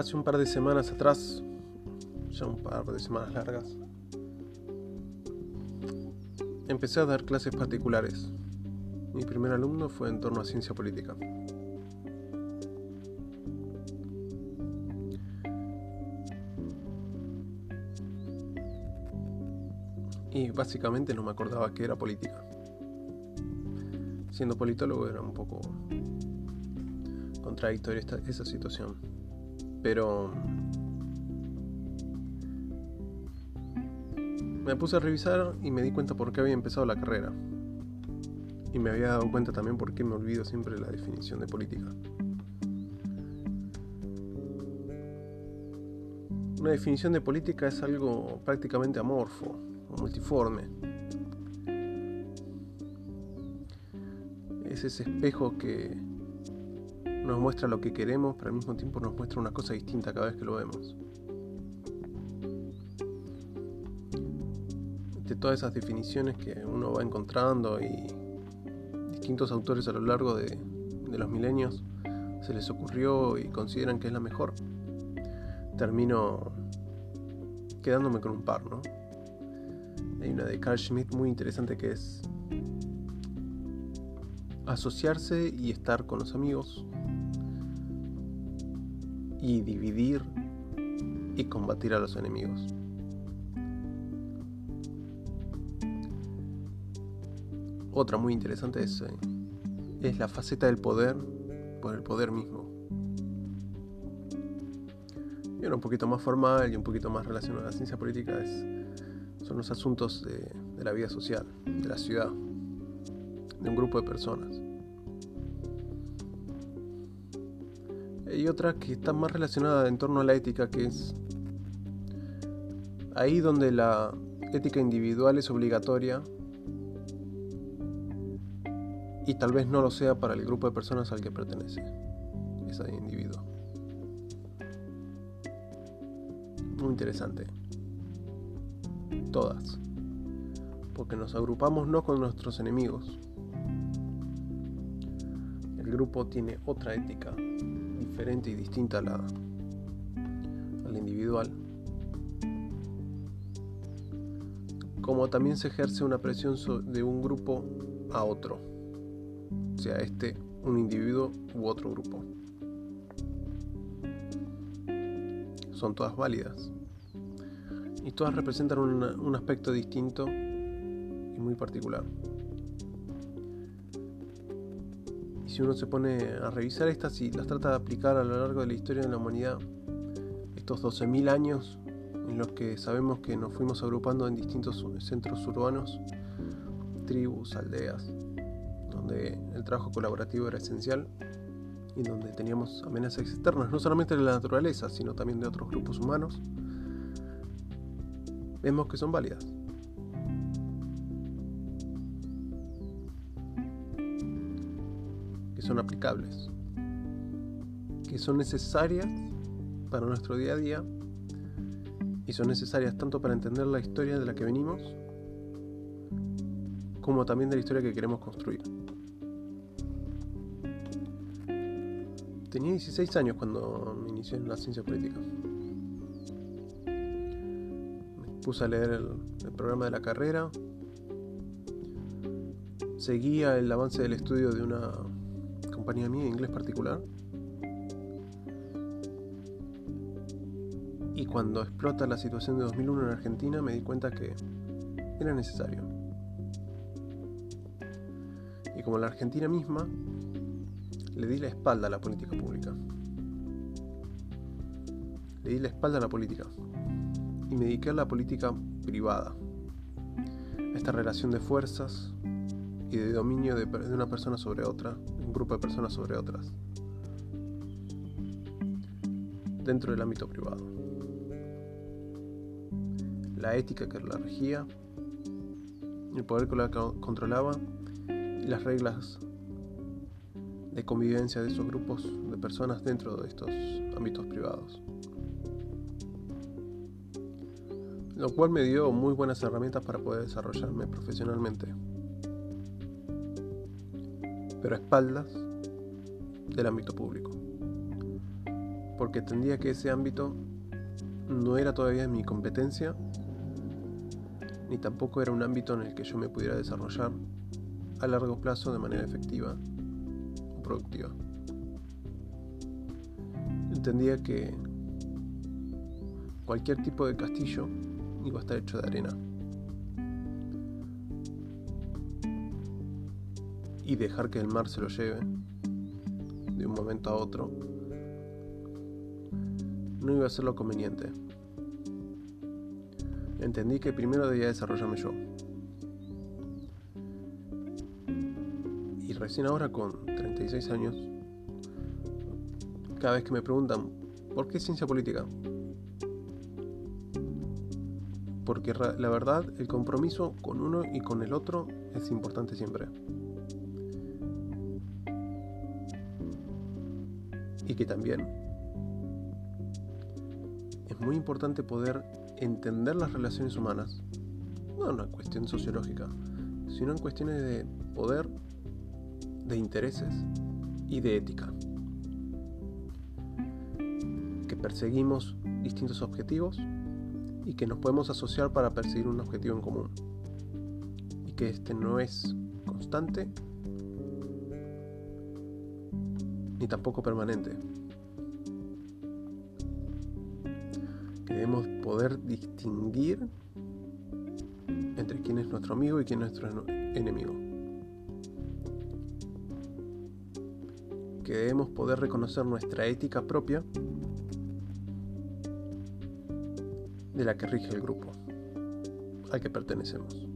Hace un par de semanas atrás, ya un par de semanas largas, empecé a dar clases particulares. Mi primer alumno fue en torno a ciencia política. Y básicamente no me acordaba que era política. Siendo politólogo era un poco contradictoria esa situación. Pero me puse a revisar y me di cuenta por qué había empezado la carrera. Y me había dado cuenta también por qué me olvido siempre la definición de política. Una definición de política es algo prácticamente amorfo o multiforme. Es ese espejo que nos muestra lo que queremos, pero al mismo tiempo nos muestra una cosa distinta cada vez que lo vemos. De todas esas definiciones que uno va encontrando y distintos autores a lo largo de, los milenios se les ocurrió y consideran que es la mejor, termino quedándome con un par, ¿no? Hay una de Carl Schmitt muy interesante que es asociarse y estar con los amigos y dividir y combatir a los enemigos. Otra muy interesante es, eh, es la faceta del poder por el poder mismo. Y una un poquito más formal y un poquito más relacionado a la ciencia política es, son los asuntos de la vida social, de la ciudad, de un grupo de personas. Y otra que está más relacionada en torno a la ética, que es ahí donde la ética individual es obligatoria y tal vez no lo sea para el grupo de personas al que pertenece ese individuo. Muy interesante. Todas. Porque nos agrupamos no con nuestros enemigos. El grupo tiene otra ética diferente y distinta a la, individual. Como también se ejerce una presión de un grupo a otro, sea este un individuo u otro grupo. Son todas válidas y todas representan un aspecto distinto y muy particular. Si uno se pone a revisar estas y las trata de aplicar a lo largo de la historia de la humanidad, estos 12.000 años en los que sabemos que nos fuimos agrupando en distintos centros urbanos, tribus, aldeas, donde el trabajo colaborativo era esencial y donde teníamos amenazas externas, no solamente de la naturaleza, sino también de otros grupos humanos, vemos que son válidas. Son aplicables, que son necesarias para nuestro día a día y son necesarias tanto para entender la historia de la que venimos como también de la historia que queremos construir. Tenía 16 años cuando me inicié en la ciencia política. Me puse a leer el programa de la carrera, seguía el avance del estudio de una compañía mía, inglés particular. Y cuando explota la situación de 2001 en Argentina me di cuenta que era necesario. Y como la Argentina misma, le di la espalda a la política pública. Le di la espalda a la política. Y me dediqué a la política privada. A esta relación de fuerzas y de dominio de, de una persona sobre otra, un grupo de personas sobre otras, dentro del ámbito privado. La ética que la regía, el poder que la controlaba y las reglas de convivencia de esos grupos de personas dentro de estos ámbitos privados. Lo cual me dio muy buenas herramientas para poder desarrollarme profesionalmente pero a espaldas del ámbito público. porque entendía que ese ámbito no era todavía mi competencia, ni tampoco era un ámbito en el que yo me pudiera desarrollar a largo plazo de manera efectiva o productiva. Entendía que cualquier tipo de castillo iba a estar hecho de arena. Y dejar que el mar se lo lleve de un momento a otro no iba a ser lo conveniente. Entendí que primero debía desarrollarme yo. Y recién ahora con 36 años, cada vez que me preguntan, ¿por qué ciencia política? Porque la verdad, el compromiso con uno y con el otro es importante siempre. Y que también es muy importante poder entender las relaciones humanas, no en una cuestión sociológica, sino en cuestiones de poder, de intereses y de ética. Que perseguimos distintos objetivos y que nos podemos asociar para perseguir un objetivo en común. Y que este no es constante ni tampoco permanente. Debemos poder distinguir entre quién es nuestro amigo y quién es nuestro enemigo. Que debemos poder reconocer nuestra ética propia de la que rige el grupo al que pertenecemos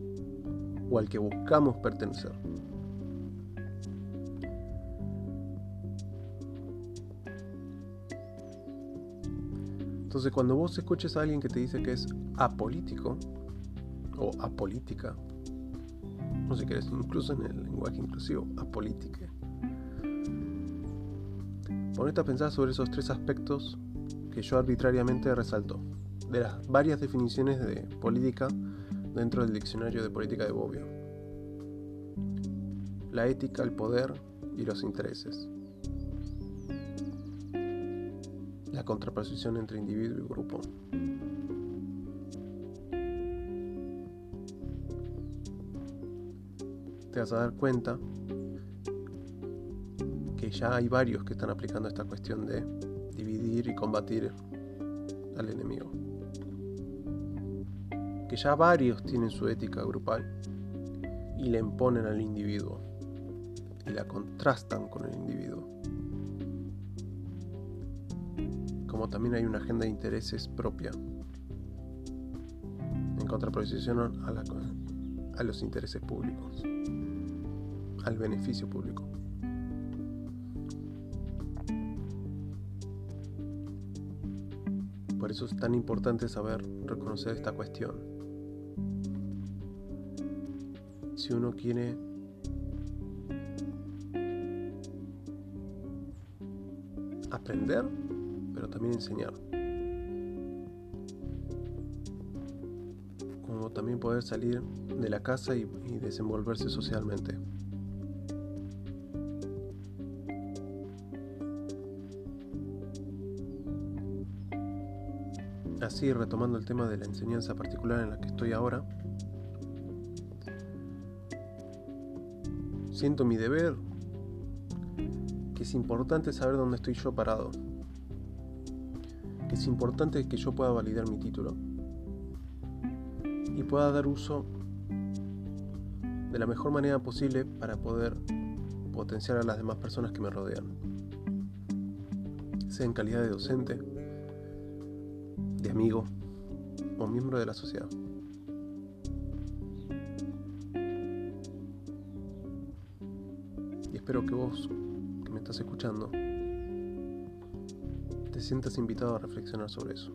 o al que buscamos pertenecer. Entonces cuando vos escuches a alguien que te dice que es apolítico o apolítica, no si querés, incluso en el lenguaje inclusivo, apolítica, ponete a pensar sobre esos tres aspectos que yo arbitrariamente resalto, de las varias definiciones de política dentro del diccionario de política de Bobbio. La ética, el poder y los intereses. La contraposición entre individuo y grupo. Te vas a dar cuenta que ya hay varios que están aplicando esta cuestión de dividir y combatir al enemigo. Que ya varios tienen su ética grupal y la imponen al individuo y la contrastan con el individuo como también hay una agenda de intereses propia, en contraposición a, a los intereses públicos, al beneficio público. Por eso es tan importante saber reconocer esta cuestión. Si uno quiere aprender, pero también enseñar. Como también poder salir de la casa y, desenvolverse socialmente. Así, retomando el tema de la enseñanza particular en la que estoy ahora, siento mi deber, que es importante saber dónde estoy yo parado es importante que yo pueda validar mi título y pueda dar uso de la mejor manera posible para poder potenciar a las demás personas que me rodean, sea en calidad de docente, de amigo o miembro de la sociedad. Y espero que vos, que me estás escuchando, te sientas invitado a reflexionar sobre eso.